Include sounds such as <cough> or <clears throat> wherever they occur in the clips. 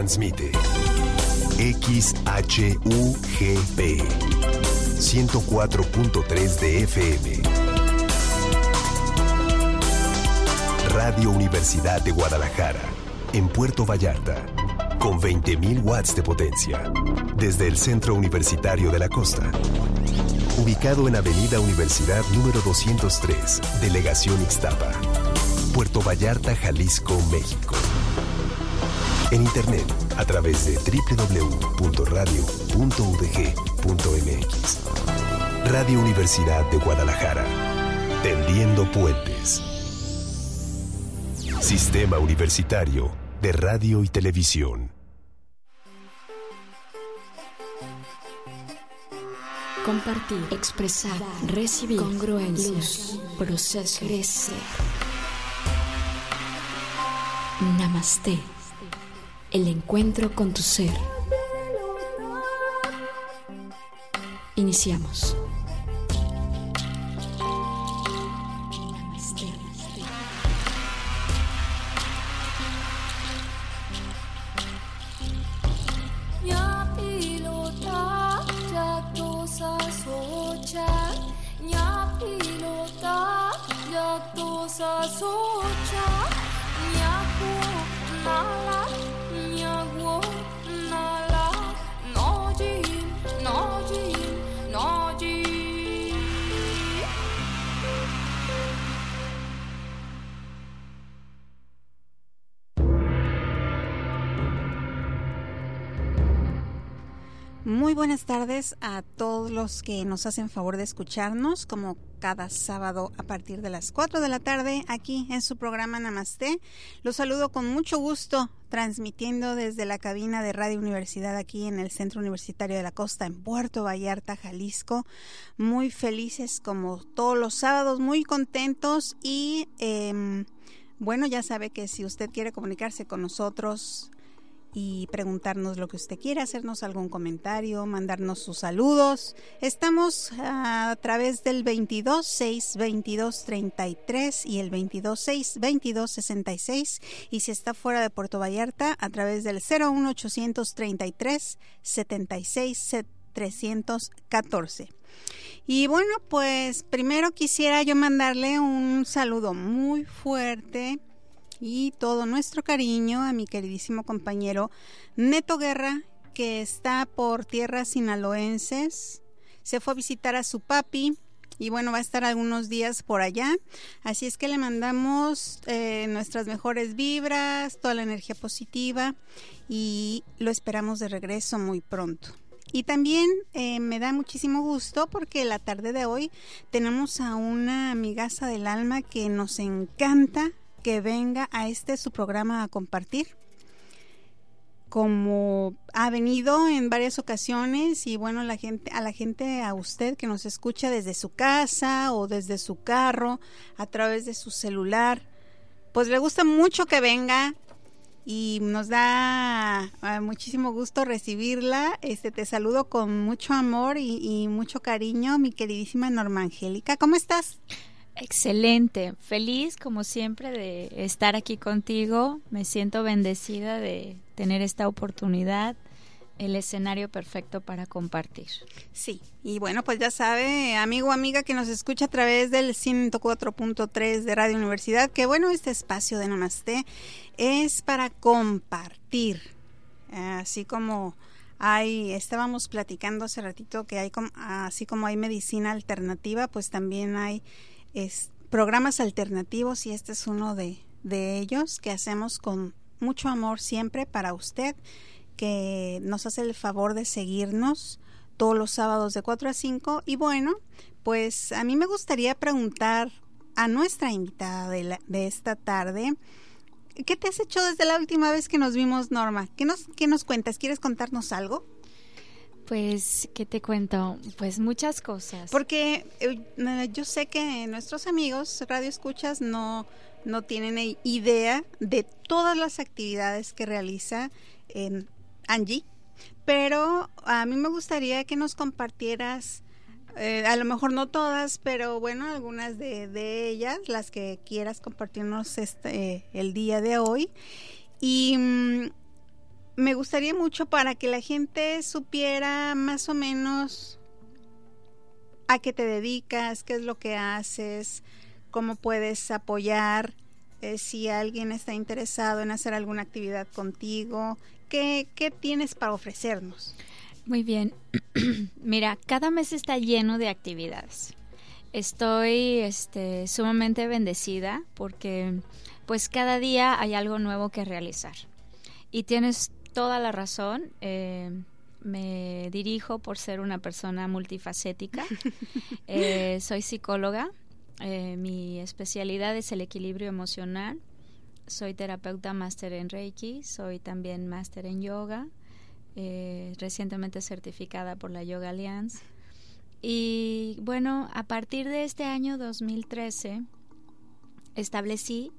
Transmite XHUGP 104.3 de FM. Radio Universidad de Guadalajara, en Puerto Vallarta, con 20.000 watts de potencia, desde el Centro Universitario de la Costa. Ubicado en Avenida Universidad número 203, Delegación Ixtapa, Puerto Vallarta, Jalisco, México. En internet a través de www.radio.udg.mx. Radio Universidad de Guadalajara. Tendiendo puentes. Sistema Universitario de Radio y Televisión. Compartir, expresar, recibir, congruencia, luz, proceso, crecer. Namaste. El encuentro con tu ser. Iniciamos. Muy buenas tardes a todos los que nos hacen favor de escucharnos, como cada sábado a partir de las 4 de la tarde, aquí en su programa Namaste. Los saludo con mucho gusto, transmitiendo desde la cabina de Radio Universidad aquí en el Centro Universitario de la Costa, en Puerto Vallarta, Jalisco. Muy felices como todos los sábados, muy contentos y... Eh, bueno, ya sabe que si usted quiere comunicarse con nosotros y preguntarnos lo que usted quiera, hacernos algún comentario, mandarnos sus saludos. Estamos a través del 22 6 22 33 y el 22 6 22 66 y si está fuera de Puerto Vallarta a través del 01 833 76 314. Y bueno, pues primero quisiera yo mandarle un saludo muy fuerte y todo nuestro cariño a mi queridísimo compañero Neto Guerra, que está por tierras sinaloenses. Se fue a visitar a su papi y bueno, va a estar algunos días por allá. Así es que le mandamos eh, nuestras mejores vibras, toda la energía positiva y lo esperamos de regreso muy pronto. Y también eh, me da muchísimo gusto porque la tarde de hoy tenemos a una amigaza del alma que nos encanta que venga a este su programa a compartir. Como ha venido en varias ocasiones y bueno, la gente, a la gente, a usted que nos escucha desde su casa o desde su carro, a través de su celular, pues le gusta mucho que venga y nos da ah, muchísimo gusto recibirla. Este te saludo con mucho amor y, y mucho cariño, mi queridísima Norma Angélica. ¿Cómo estás? Excelente, feliz como siempre de estar aquí contigo. Me siento bendecida de tener esta oportunidad, el escenario perfecto para compartir. Sí, y bueno, pues ya sabe, amigo o amiga que nos escucha a través del 104.3 de Radio Universidad, que bueno, este espacio de Namaste es para compartir, así como hay, estábamos platicando hace ratito que hay, así como hay medicina alternativa, pues también hay es, programas alternativos y este es uno de, de ellos que hacemos con mucho amor siempre para usted, que nos hace el favor de seguirnos todos los sábados de 4 a 5. Y bueno, pues a mí me gustaría preguntar a nuestra invitada de, de esta tarde, ¿qué te has hecho desde la última vez que nos vimos, Norma? ¿Qué nos, qué nos cuentas? ¿Quieres contarnos algo? Pues, ¿qué te cuento? Pues muchas cosas. Porque eh, yo sé que nuestros amigos radio escuchas no, no tienen idea de todas las actividades que realiza en Angie, pero a mí me gustaría que nos compartieras, eh, a lo mejor no todas, pero bueno, algunas de, de ellas, las que quieras compartirnos este, el día de hoy. Y mm, me gustaría mucho para que la gente supiera más o menos a qué te dedicas, qué es lo que haces, cómo puedes apoyar, eh, si alguien está interesado en hacer alguna actividad contigo, ¿qué, qué tienes para ofrecernos? Muy bien. <clears throat> Mira, cada mes está lleno de actividades. Estoy este, sumamente bendecida porque pues cada día hay algo nuevo que realizar. Y tienes toda la razón. Eh, me dirijo por ser una persona multifacética. <laughs> Eh, soy psicóloga. Eh, mi especialidad es el equilibrio emocional. Soy terapeuta máster en Reiki. Soy también máster en yoga. recientemente certificada por la Yoga Alliance. Y bueno, a partir de este año 2013 establecí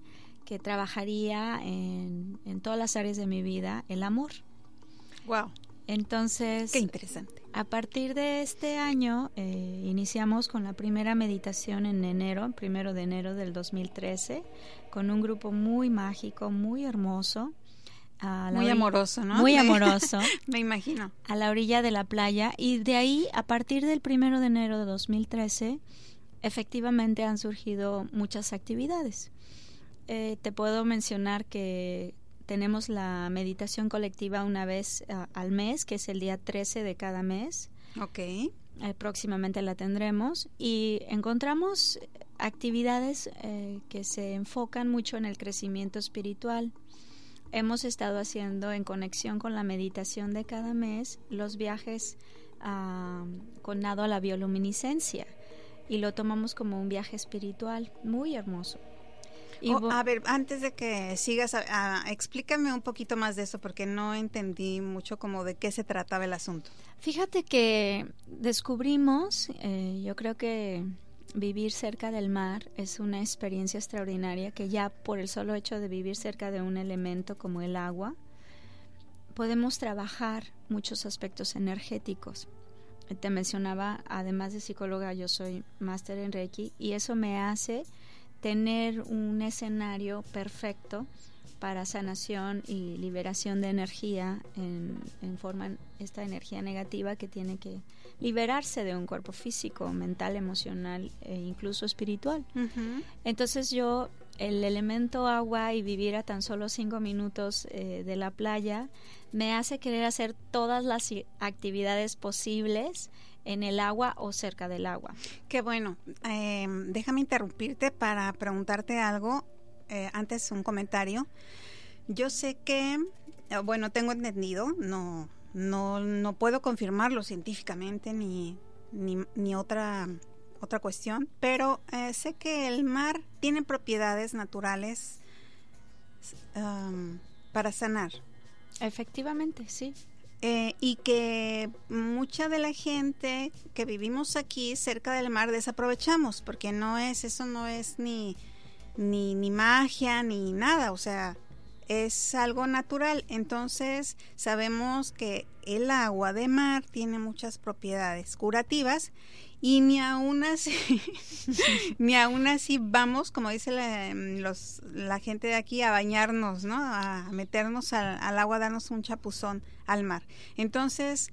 que trabajaría en, todas las áreas de mi vida el amor. Wow. Entonces, qué interesante. A partir de este año eh, iniciamos con la primera meditación en enero, primero de enero del 2013, con un grupo muy mágico, muy hermoso. muy amoroso, ¿no? Muy <laughs> amoroso. Me imagino. A la orilla de la playa. Y de ahí, a partir del primero de enero de 2013, efectivamente han surgido muchas actividades. Eh, te puedo mencionar que tenemos la meditación colectiva una vez ah, al mes, que es el día 13 de cada mes. Ok. Eh, próximamente la tendremos y encontramos actividades eh, que se enfocan mucho en el crecimiento espiritual. Hemos estado haciendo en conexión con la meditación de cada mes los viajes ah, con nado a la bioluminiscencia y lo tomamos como un viaje espiritual muy hermoso. Oh, a ver, antes de que sigas, explícame un poquito más de eso porque no entendí mucho como de qué se trataba el asunto. Fíjate que descubrimos, eh, yo creo que vivir cerca del mar es una experiencia extraordinaria que ya por el solo hecho de vivir cerca de un elemento como el agua, podemos trabajar muchos aspectos energéticos. Te mencionaba, además de psicóloga, yo soy máster en Reiki y eso me hace tener un escenario perfecto para sanación y liberación de energía en, en forma esta energía negativa que tiene que liberarse de un cuerpo físico, mental, emocional e incluso espiritual. Entonces yo el elemento agua y vivir a tan solo cinco minutos eh, de la playa me hace querer hacer todas las actividades posibles en el agua o cerca del agua. Qué bueno. Eh, déjame interrumpirte para preguntarte algo. Eh, antes un comentario. Yo sé que, eh, bueno, tengo entendido, no, no, no puedo confirmarlo científicamente ni, ni, otra, otra cuestión, pero sé que el mar tiene propiedades naturales um, para sanar. Efectivamente, sí. Eh, y que mucha de la gente que vivimos aquí cerca del mar desaprovechamos, porque no es, eso no es ni, ni, ni magia ni nada, o sea, es algo natural. Entonces sabemos que el agua de mar tiene muchas propiedades curativas y ni aún así, <laughs> ni aún así vamos, como dice la, los, la gente de aquí, a bañarnos, ¿no? A meternos al, al agua, darnos un chapuzón al mar. Entonces,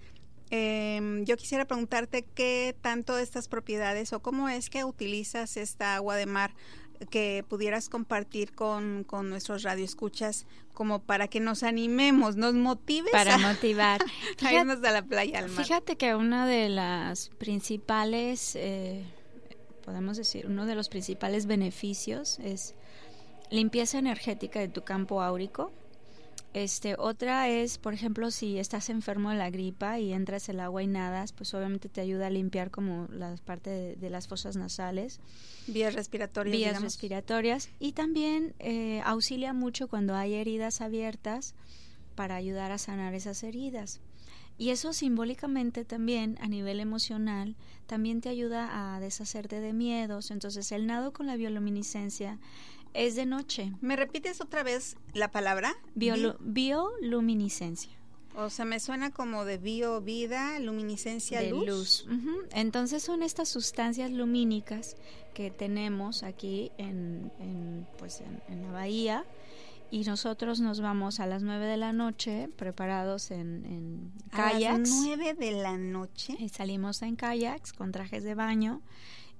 eh, yo quisiera preguntarte qué tanto de estas propiedades o cómo es que utilizas esta agua de mar que pudieras compartir con, con nuestros radioescuchas como para que nos animemos, nos motives para motivar <laughs> a irnos a la playa al mar. Fíjate que una de las principales eh, podemos decir, uno de los principales beneficios es limpieza energética de tu campo áurico este, otra es, por ejemplo, si estás enfermo de la gripa y entras el agua y nadas, pues obviamente te ayuda a limpiar como la parte de, las fosas nasales. Vías respiratorias. Vías respiratorias. Y también eh, auxilia mucho cuando hay heridas abiertas para ayudar a sanar esas heridas. Y eso simbólicamente también a nivel emocional también te ayuda a deshacerte de miedos. Entonces el nado con la bioluminiscencia es de noche. ¿Me repites otra vez la palabra? bioluminiscencia. O sea, me suena como de bio, vida, luminiscencia, de luz. Entonces son estas sustancias lumínicas que tenemos aquí en, pues en, la bahía y nosotros nos vamos a las 9 de la noche preparados en, en A kayaks. las nueve de la noche. Y salimos en kayaks con trajes de baño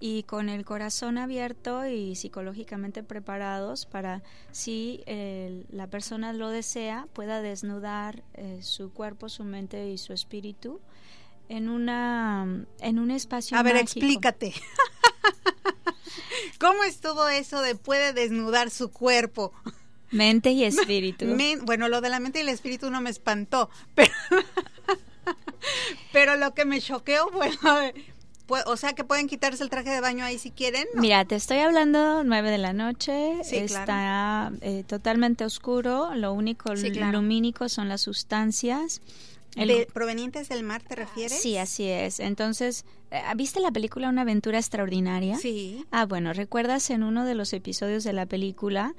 y con el corazón abierto y psicológicamente preparados para si eh, la persona lo desea pueda desnudar eh, su cuerpo, su mente y su espíritu en una en un espacio A ver, explícate. <laughs> ¿Cómo es todo eso de puede desnudar su cuerpo? mente y <laughs> espíritu. Men- bueno, lo de la mente y el espíritu no me espantó, <laughs> pero, pero lo que me choqueó fue, pues, o sea, que pueden quitarse el traje de baño ahí si quieren. ¿no? Mira, te estoy hablando 9 de la noche, Sí, está eh, totalmente oscuro, lo único Sí, claro. lumínico son las sustancias. El- De- ¿Provenientes del mar te refieres? Sí, así es. Entonces, eh, ¿viste la película Una aventura extraordinaria? Sí. Ah, bueno, ¿recuerdas en uno de los episodios de la película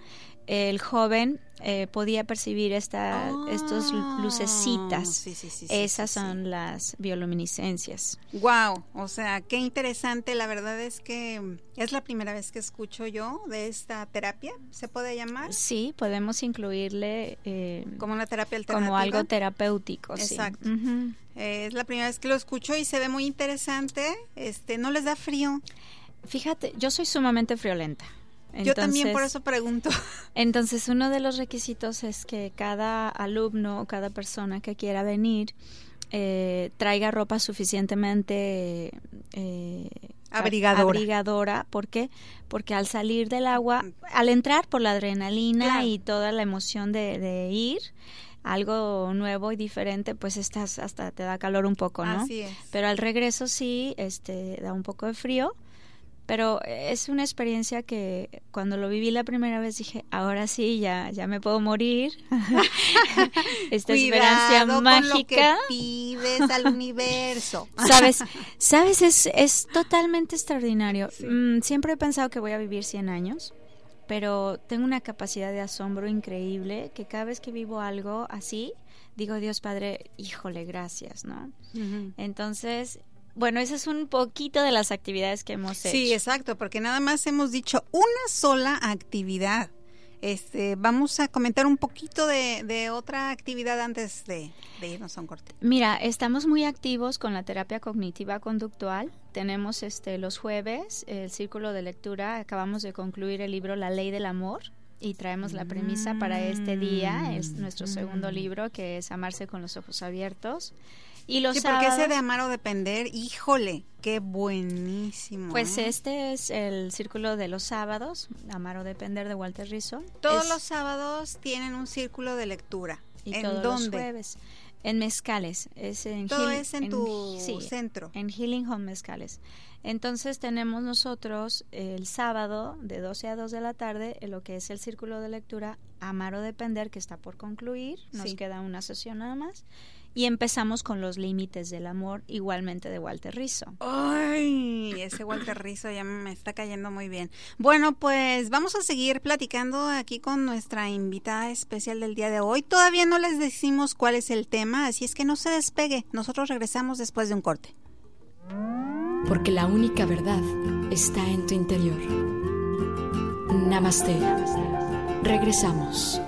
el joven eh, podía percibir esta, estos Ah, lucecitas? sí, sí, sí, Esas son las bioluminiscencias. Wow, o sea, qué interesante. La verdad es que es la primera vez que escucho yo de esta terapia, ¿se puede llamar? Sí, podemos incluirle eh, Como una terapia alternativa. como algo terapéutico. sí. Exacto. Eh, es la primera vez que lo escucho y se ve muy interesante. Este, no les da frío. Fíjate, yo soy sumamente friolenta. Yo también por Entonces- eso pregunto. <laughs> Entonces, uno de los requisitos es que cada alumno o cada persona que quiera venir eh, traiga ropa suficientemente eh, Abrigadora. abrigadora. ¿Por qué? Porque al salir del agua, al entrar por la adrenalina Claro. y toda la emoción de, de ir, algo nuevo y diferente, pues estás hasta te da calor un poco, ¿no? Así es. Pero al regreso sí, este, da un poco de frío. Pero es una experiencia que cuando lo viví la primera vez dije, ahora sí, ya, ya me puedo morir. <laughs> Esta experiencia Cuidado con lo que mágica. pides al universo. <laughs> Sabes, sabes, es, es totalmente extraordinario. Mm, siempre he pensado que voy a vivir 100 años, pero tengo una capacidad de asombro increíble que cada vez que vivo algo así, digo, Dios Padre, híjole, gracias, ¿no? Entonces, bueno, esa es un poquito de las actividades que hemos hecho. Sí, exacto, porque nada más hemos dicho una sola actividad. Este, vamos a comentar un poquito de, de otra actividad antes de, de irnos a un corte. Mira, estamos muy activos con la terapia cognitiva conductual. Tenemos este los jueves el círculo de lectura. Acabamos de concluir el libro La Ley del Amor y traemos la premisa para este día. Es nuestro segundo libro que es Amarse con los ojos abiertos. Y los sí, porque ese de amar o depender, híjole, qué buenísimo. pues ¿eh? este es el círculo de los sábados, Amar o depender de Walter Rizzo. Todos Es- los sábados tienen un círculo de lectura. y ¿En todos dónde? los jueves en Mezcales, es en Todo Heal- es en, tu centro. en Healing Home Mezcales. Entonces tenemos nosotros el sábado de 12 a 2 de la tarde en lo que es el círculo de lectura Amar o Depender que está por concluir, nos Sí. queda una sesión nada más y empezamos con los límites del amor igualmente de Walter Rizzo. Ay, ese Walter Rizzo ya me está cayendo muy bien. Bueno, pues vamos a seguir platicando aquí con nuestra invitada especial del día de hoy. Todavía no les decimos cuál es el tema, así es que no se despegue. Nosotros regresamos después de un corte. porque la única verdad está en tu interior. Namaste. Regresamos.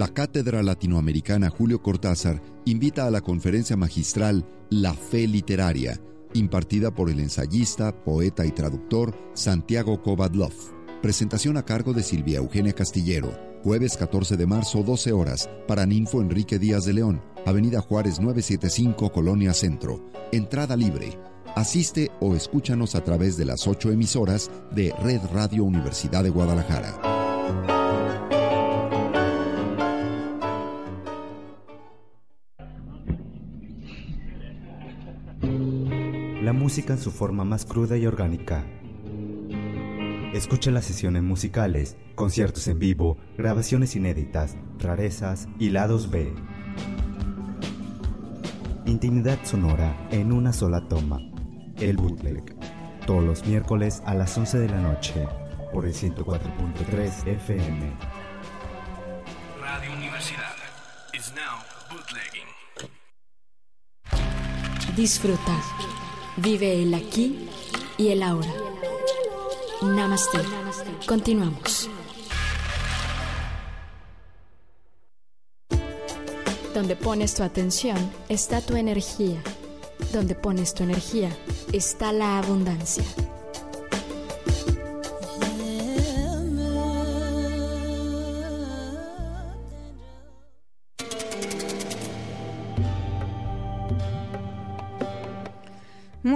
La Cátedra Latinoamericana Julio Cortázar invita a la conferencia magistral La Fe Literaria, impartida por el ensayista, poeta y traductor Santiago Kovadlov. Presentación a cargo de Silvia Eugenia Castillero, jueves 14 de marzo, 12 horas, para Ninfo Enrique Díaz de León, Avenida Juárez 975, Colonia Centro. Entrada libre. Asiste o escúchanos a través de las ocho emisoras de Red Radio Universidad de Guadalajara. La música en su forma más cruda y orgánica. Escucha las sesiones musicales, conciertos en vivo, grabaciones inéditas, rarezas y lados B. Intimidad sonora en una sola toma. El bootleg. Todos los miércoles a las 11 de la noche por el 104.3 FM. Radio Universidad is now bootlegging. Disfruta. Vive el aquí y el ahora. Namaste. Continuamos. Donde pones tu atención está tu energía. Donde pones tu energía está la abundancia.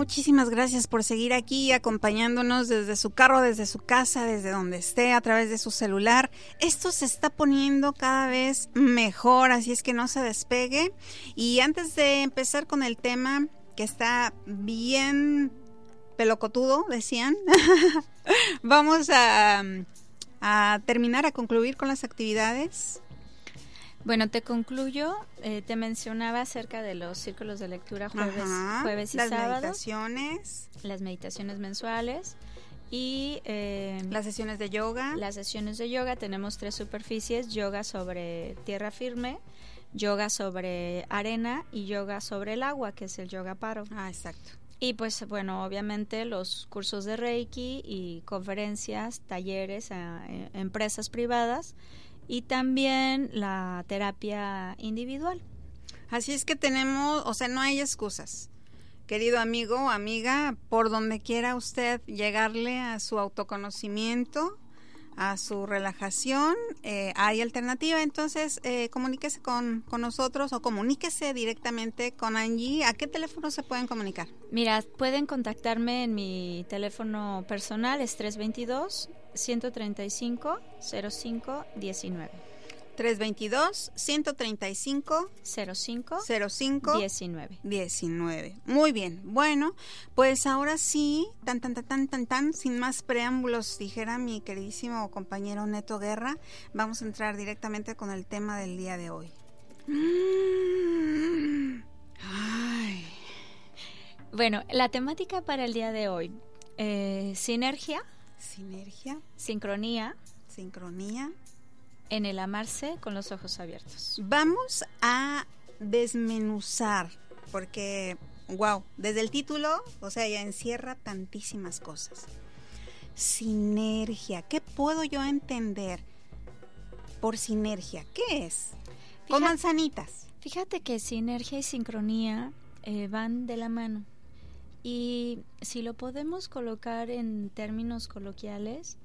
Muchísimas gracias por seguir aquí acompañándonos desde su carro, desde su casa, desde donde esté, a través de su celular. Esto se está poniendo cada vez mejor, así es que no se despegue. Y antes de empezar con el tema que está bien pelocotudo, decían, <laughs> vamos a, a terminar, a concluir con las actividades. Bueno, te concluyo. Eh, te mencionaba acerca de los círculos de lectura jueves, jueves y las sábado. Las meditaciones. Las meditaciones mensuales. Y eh, las sesiones de yoga. Las sesiones de yoga. Tenemos tres superficies. Yoga sobre tierra firme, yoga sobre arena y yoga sobre el agua, que es el yoga paro. Ah, exacto. Y pues bueno, obviamente los cursos de Reiki y conferencias, talleres a empresas privadas y también la terapia individual. Así es que tenemos, o sea, no hay excusas. Querido amigo o amiga, por donde quiera usted llegarle a su autoconocimiento, a su relajación, eh, hay alternativa. Entonces, eh, comuníquese con, con, nosotros o comuníquese directamente con Angie. ¿A qué teléfono se pueden comunicar? Mira, pueden contactarme en mi teléfono personal, es 322 135 05 19. 322 135 05 05 19 19. Muy bien. Bueno, pues ahora sí, tan tan tan tan tan tan sin más preámbulos, dijera mi queridísimo compañero Neto Guerra, vamos a entrar directamente con el tema del día de hoy. Ay. Bueno, la temática para el día de hoy, eh, sinergia Sinergia. Sincronía. Sincronía. En el amarse con los ojos abiertos. Vamos a desmenuzar, porque, wow, desde el título, o sea, ya encierra tantísimas cosas. Sinergia, ¿qué puedo yo entender por sinergia? ¿Qué es? con manzanitas. Fíjate que sinergia y sincronía eh, van de la mano. Y si lo podemos colocar en términos coloquiales,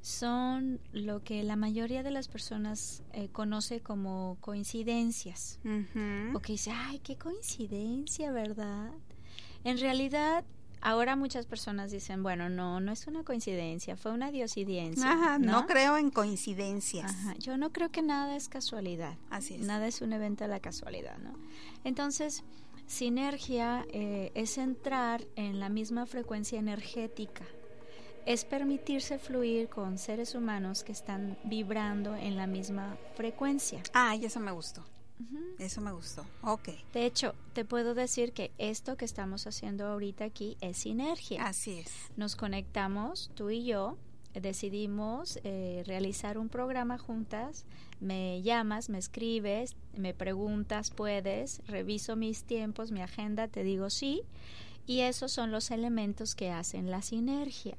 son lo que la mayoría de las personas eh, conoce como coincidencias. O que dice, ay, qué coincidencia, ¿verdad? En realidad, ahora muchas personas dicen, bueno, no, no es una coincidencia, fue una diosidencia. Ajá, ¿no? creo en coincidencias. yo no creo que nada es casualidad. Así es. Nada es un evento de la casualidad, ¿no? Entonces, Sinergia eh, es entrar en la misma frecuencia energética, es permitirse fluir con seres humanos que están vibrando en la misma frecuencia. Ah, y eso me gustó. Eso me gustó. Ok. De hecho, te puedo decir que esto que estamos haciendo ahorita aquí es sinergia. Así es. Nos conectamos, tú y yo, decidimos eh, realizar un programa juntas. Me llamas, me escribes, me preguntas, puedes, reviso mis tiempos, mi agenda, te digo sí. Y esos son los elementos que hacen la sinergia.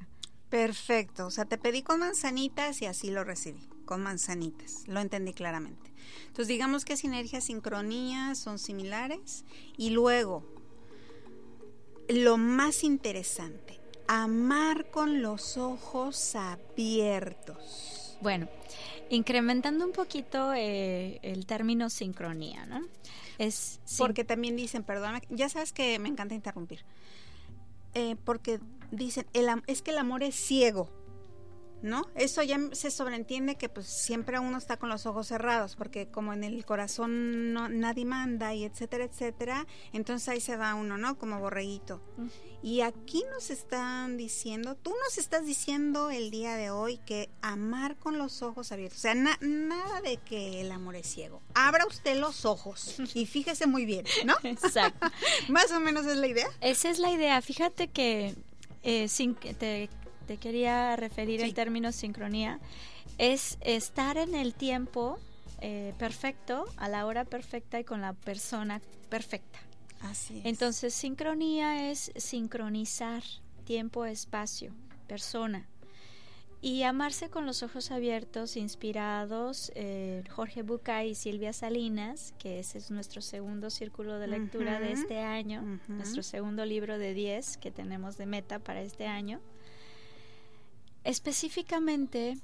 Perfecto. O sea, te pedí con manzanitas y así lo recibí, con manzanitas. Lo entendí claramente. Entonces, digamos que sinergia, sincronía son similares. Y luego, lo más interesante, amar con los ojos abiertos. Bueno, incrementando un poquito eh, el término sincronía, ¿no? Es porque también dicen, perdona, ya sabes que me encanta interrumpir, eh, porque dicen, el, es que el amor es ciego. ¿No? Eso ya se sobreentiende que pues siempre uno está con los ojos cerrados, porque como en el corazón no, nadie manda y etcétera, etcétera, entonces ahí se va uno, ¿no? Como borreguito. Y aquí nos están diciendo, tú nos estás diciendo el día de hoy que amar con los ojos abiertos, o sea, nada de que el amor es ciego. Abra usted los ojos y fíjese muy bien, ¿no? <laughs> Exacto. <laughs> Más o menos es la idea. Esa es la idea. Fíjate que eh, sin que te te quería referir en términos sincronía, es estar en el tiempo eh, perfecto, a la hora perfecta y con la persona perfecta. Así es. Entonces, sincronía es sincronizar tiempo, espacio, persona. Y amarse con los ojos abiertos, inspirados, eh, Jorge Bucay y Silvia Salinas, que ese es nuestro segundo círculo de lectura de Ujú, este año, nuestro segundo libro de 10 que tenemos de meta para este año. Específicamente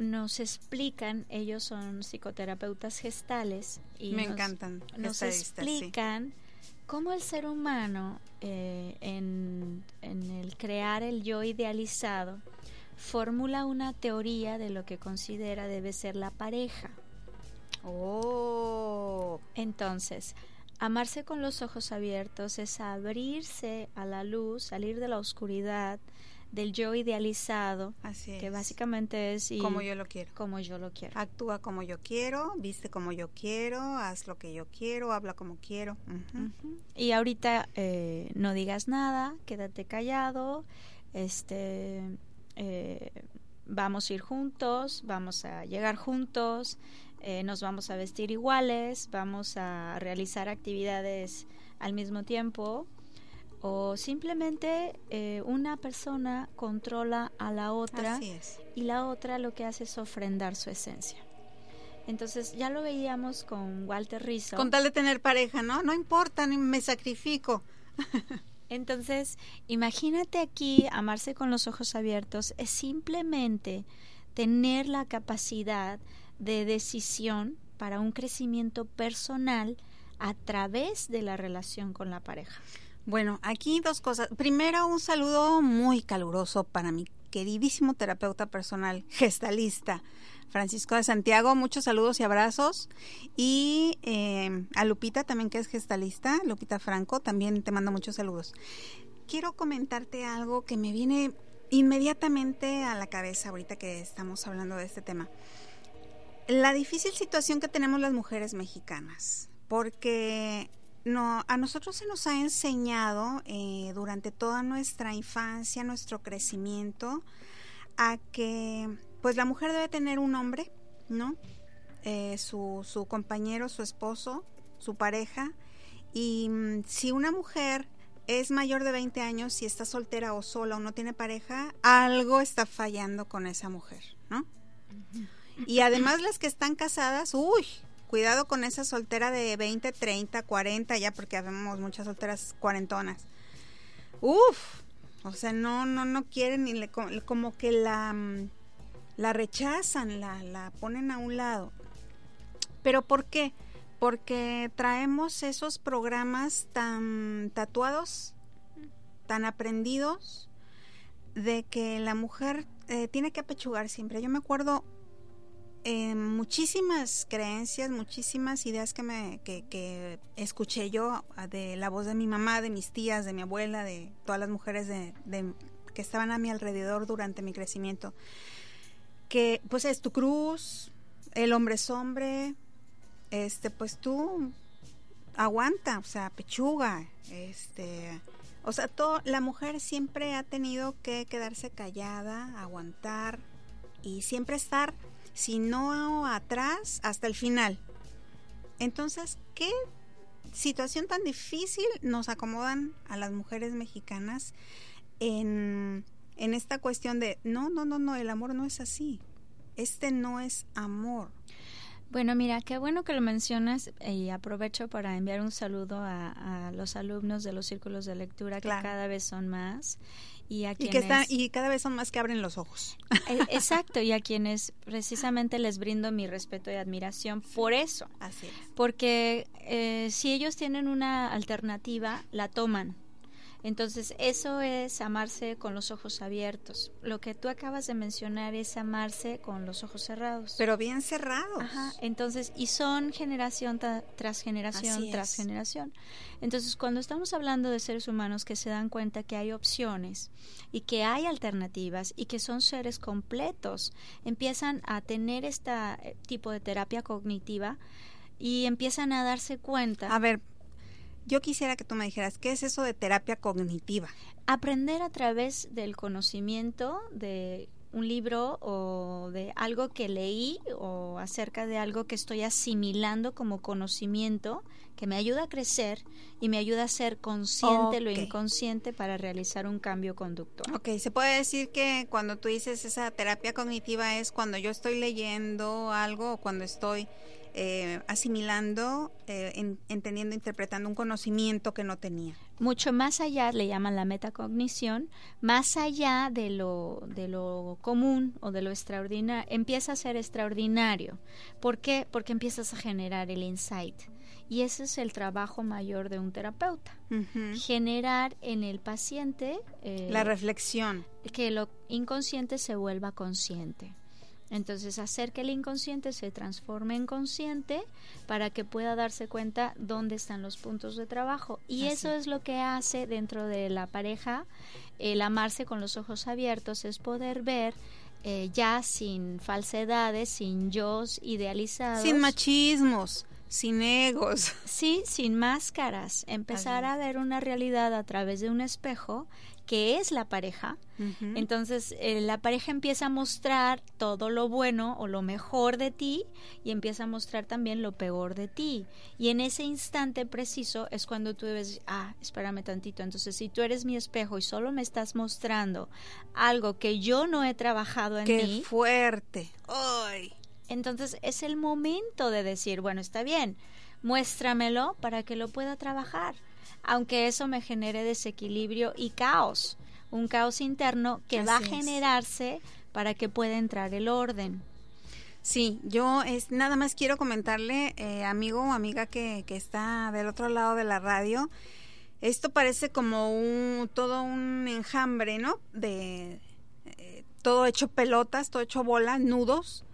nos explican, ellos son psicoterapeutas gestales y Me nos- encantan. nos sí. explican cómo el ser humano eh, en, en el crear el yo idealizado formula una teoría de lo que considera debe ser la pareja. Oh, Entonces, amarse con los ojos abiertos es abrirse a la luz, salir de la oscuridad, del yo idealizado, así es. que básicamente es y- como yo lo quiero. como yo lo quiero. Actúa como yo quiero, viste como yo quiero, haz lo que yo quiero, habla como quiero. Y ahorita eh, no digas nada, quédate callado, este, eh, vamos a ir juntos, vamos a llegar juntos, eh, nos vamos a vestir iguales, vamos a realizar actividades al mismo tiempo o simplemente eh, una persona controla a la otra y la otra lo que hace es ofrendar su esencia. Entonces ya lo veíamos con Walter Rizzo. Con tal de tener pareja, ¿no? No importa, ni me sacrifico. <laughs> Entonces, imagínate aquí, amarse con los ojos abiertos es simplemente tener la capacidad de decisión para un crecimiento personal a través de la relación con la pareja. Bueno, aquí dos cosas. Primero, un saludo muy caluroso para mi queridísimo terapeuta personal, <laughs> gestalista, Francisco de Santiago. Muchos saludos y abrazos. Y eh, a Lupita también, que es gestalista, Lupita Franco, también te mando muchos saludos. Quiero comentarte algo que me viene inmediatamente a la cabeza ahorita que estamos hablando de este tema. La difícil situación que tenemos las mujeres mexicanas, porque no, a nosotros se nos ha enseñado eh, durante toda nuestra infancia, nuestro crecimiento, a que pues la mujer debe tener un hombre, ¿no? Eh, su, su compañero, su esposo, su pareja. Y mm, si una mujer es mayor de 20 años, si está soltera o sola o no tiene pareja, algo está fallando con esa mujer, ¿no? Y además las que están casadas, uy, cuidado con esa soltera de 20, 30, 40, ya porque vemos muchas solteras cuarentonas. Uf, o sea, no, no, no quieren ni le, como, que la, mm, la rechazan, la, la ponen a un lado. ¿Pero por qué? Porque traemos esos programas tan tatuados, tan aprendidos, de que la mujer eh, tiene que apechugar siempre. Yo me acuerdo eh, muchísimas creencias, muchísimas ideas que, me, que, que escuché yo ah, de la voz de mi mamá, de mis tías, de mi abuela, de todas las mujeres de, de- que estaban a mi alrededor durante mi crecimiento. Que pues es tu cruz, el hombre es hombre, este, pues tú aguanta, o sea, pechuga, este, o sea, todo, la mujer siempre ha tenido que quedarse callada, aguantar y siempre estar, si no atrás, hasta el final. Entonces, ¿qué situación tan difícil nos acomodan a las mujeres mexicanas en, en esta cuestión de, no, no, no, no, el amor no es así. Este no es amor. Bueno, mira, qué bueno que lo mencionas y aprovecho para enviar un saludo a, a los alumnos de los círculos de lectura Claro. que cada vez son más y a Y, quienes que están, y cada vez son más que abren los ojos. Eh, exacto y a quienes precisamente les brindo mi respeto y admiración por eso, Así es. porque eh, si ellos tienen una alternativa la toman. Entonces, eso es amarse con los ojos abiertos. Lo que tú acabas de mencionar es amarse con los ojos cerrados. Pero bien cerrados. Ajá, entonces, y son generación tras generación Así tras es. generación. Entonces, cuando estamos hablando de seres humanos que se dan cuenta que hay opciones y que hay alternativas y que son seres completos, empiezan a tener este tipo de terapia cognitiva y empiezan a darse cuenta, A ver, yo quisiera que tú me dijeras, ¿qué es eso de terapia cognitiva? aprender a través del conocimiento de un libro o de algo que leí o acerca de algo que estoy asimilando como conocimiento que me ayuda a crecer y me ayuda a ser consciente lo inconsciente para realizar un cambio conductual. Ok, se puede decir que cuando tú dices esa terapia cognitiva es cuando yo estoy leyendo algo o cuando estoy eh, asimilando, eh, entendiendo, interpretando un conocimiento que no tenía. Mucho más allá, le llaman la metacognición, más allá de lo, de lo común o de lo extraordinario, empieza a ser extraordinario. ¿Por qué? Porque empiezas a generar el insight. Y ese es el trabajo mayor de un terapeuta. Generar en el paciente... Eh, la reflexión. Que lo inconsciente se vuelva consciente. Entonces, hacer que el inconsciente se transforme en consciente para que pueda darse cuenta dónde están los puntos de trabajo. Y eso es lo que hace dentro de la pareja el amarse con los ojos abiertos, es poder ver eh, ya sin falsedades, sin yo idealizados. Sin machismos sin egos. Sí, sin máscaras. Empezar a ver una realidad a través de un espejo que es la pareja. Entonces eh, la pareja empieza a mostrar todo lo bueno o lo mejor de ti y empieza a mostrar también lo peor de ti. Y en ese instante preciso es cuando tú debes, ah, espérame tantito. Entonces si tú eres mi espejo y solo me estás mostrando algo que yo no he trabajado en Qué mí. fuerte! ¡Ay! Entonces es el momento de decir, bueno, está bien, muéstramelo para que lo pueda trabajar aunque eso me genere desequilibrio y caos, un caos interno que va a generarse para que pueda entrar el orden. Sí, yo es nada más quiero comentarle, eh, amigo o amiga que, que está del otro lado de la radio, esto parece como un todo un enjambre, ¿no? De eh, todo hecho pelotas, todo hecho bolas, nudos.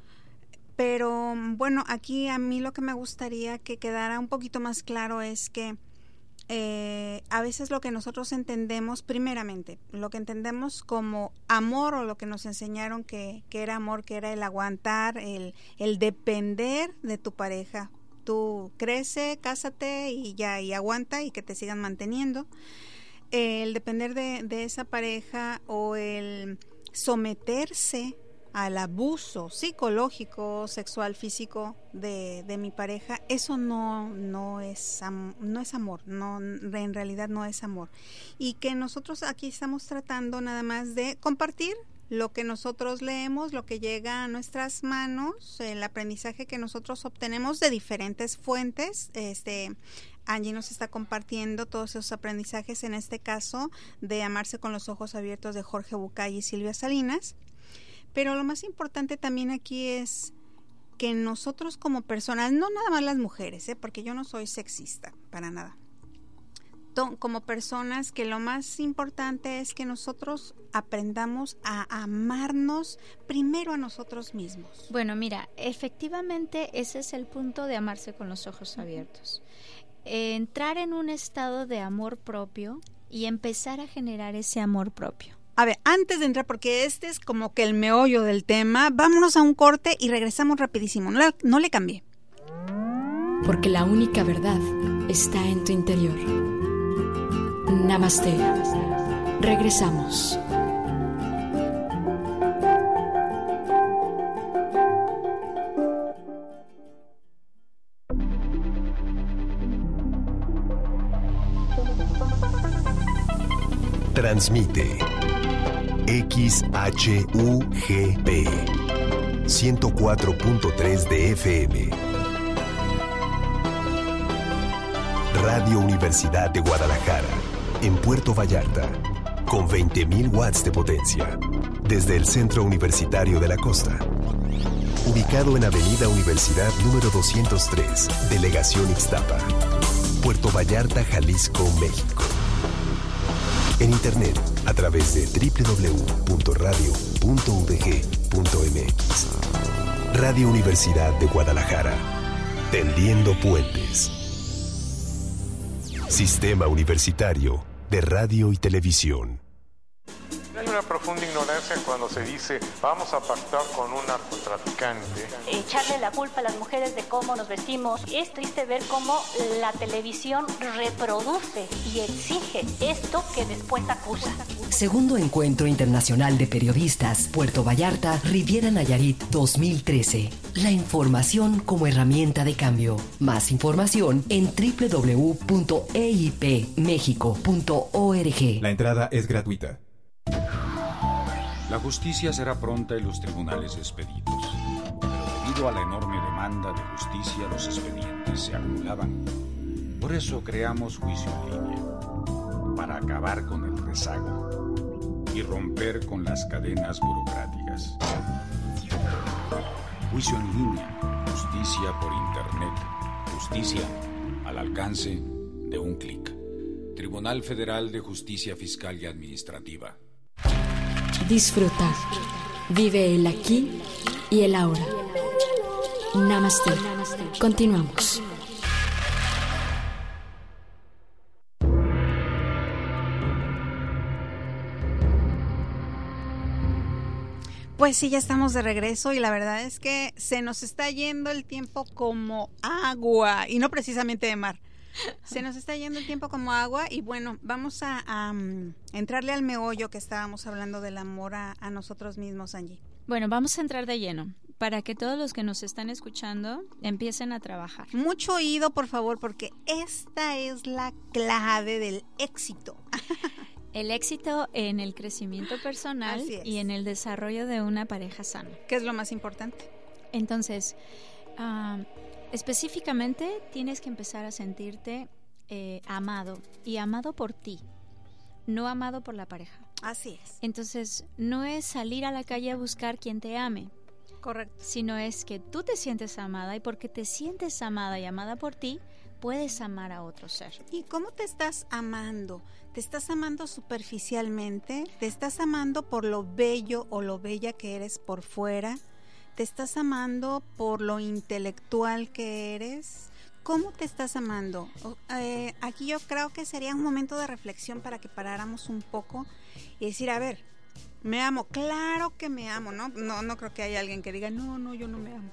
Pero bueno, aquí a mí lo que me gustaría que quedara un poquito más claro es que eh, a veces lo que nosotros entendemos, primeramente, lo que entendemos como amor o lo que nos enseñaron que, era amor, que era el aguantar, el, depender de tu pareja. Tú crece, cásate y ya, y aguanta y que te sigan manteniendo. el depender de, de esa pareja o el someterse al abuso psicológico, sexual, físico de, de mi pareja, eso no, no, es, no es amor, no, en realidad no es amor. Y que nosotros aquí estamos tratando nada más de compartir lo que nosotros leemos, lo que llega a nuestras manos, el aprendizaje que nosotros obtenemos de diferentes fuentes. Este, Angie nos está compartiendo todos esos aprendizajes, en este caso de Amarse con los ojos abiertos de Jorge Bucay y Silvia Salinas. Pero lo más importante también aquí es que nosotros como personas, no nada más las mujeres, ¿eh? porque yo no soy sexista, para nada. Como personas, que lo más importante es que nosotros aprendamos a amarnos primero a nosotros mismos. Bueno, mira, efectivamente ese es el punto de amarse con los ojos abiertos. entrar en un estado de amor propio y empezar a generar ese amor propio. A ver, antes de entrar, porque este es como que el meollo del tema, vámonos a un corte y regresamos rapidísimo. No, no le cambie. Porque la única verdad está en tu interior. Namaste. Regresamos. Transmite XHUGP 104.3 de FM. Radio Universidad de Guadalajara, en Puerto Vallarta, con 20.000 watts de potencia, desde el Centro Universitario de la Costa. Ubicado en Avenida Universidad número 203, Delegación Ixtapa, Puerto Vallarta, Jalisco, México. En Internet a través de www.radio.udg.mx. Radio Universidad de Guadalajara. Tendiendo puentes. Sistema Universitario de Radio y Televisión una profunda ignorancia cuando se dice vamos a pactar con un narcotraficante. Echarle la culpa a las mujeres de cómo nos vestimos. Es triste ver cómo la televisión reproduce y exige esto que después acusa. Segundo Encuentro Internacional de Periodistas, Puerto Vallarta, Riviera Nayarit 2013. La información como herramienta de cambio. Más información en www.eipmexico.org. La entrada es gratuita. La justicia será pronta y los tribunales expeditos. Pero debido a la enorme demanda de justicia, los expedientes se acumulaban. Por eso creamos Juicio en Línea, para acabar con el rezago y romper con las cadenas burocráticas. Juicio en línea, justicia por Internet, justicia al alcance de un clic. Tribunal Federal de Justicia Fiscal y Administrativa. Disfruta. Vive el aquí y el ahora. Namaste. Continuamos. Pues sí, ya estamos de regreso y la verdad es que se nos está yendo el tiempo como agua y no precisamente de mar. Se nos está yendo el tiempo como agua y bueno, vamos a, a, um, entrarle al meollo que estábamos hablando del amor a, a nosotros mismos, Angie. Bueno, vamos a entrar de lleno para que todos los que nos están escuchando empiecen a trabajar. Mucho oído, por favor, porque esta es la clave del éxito. <laughs> El éxito en el crecimiento personal y en el desarrollo de una pareja sana. ¿Qué es lo más importante? Entonces, uh, específicamente tienes que empezar a sentirte eh, amado y amado por ti, no amado por la pareja. Así es. Entonces, no es salir a la calle a buscar quien te ame. Correcto. Sino es que tú te sientes amada y porque te sientes amada y amada por ti, puedes amar a otro ser. ¿Y cómo te estás amando? ¿Te estás amando superficialmente? ¿Te estás amando por lo bello o lo bella que eres por fuera? ¿Te estás amando por lo intelectual que eres? ¿Cómo te estás amando? Eh, aquí yo creo que sería un momento de reflexión para que paráramos un poco y decir, a ver, me amo, claro que me amo, ¿no? No, no creo que haya alguien que diga, no, no, yo no me amo.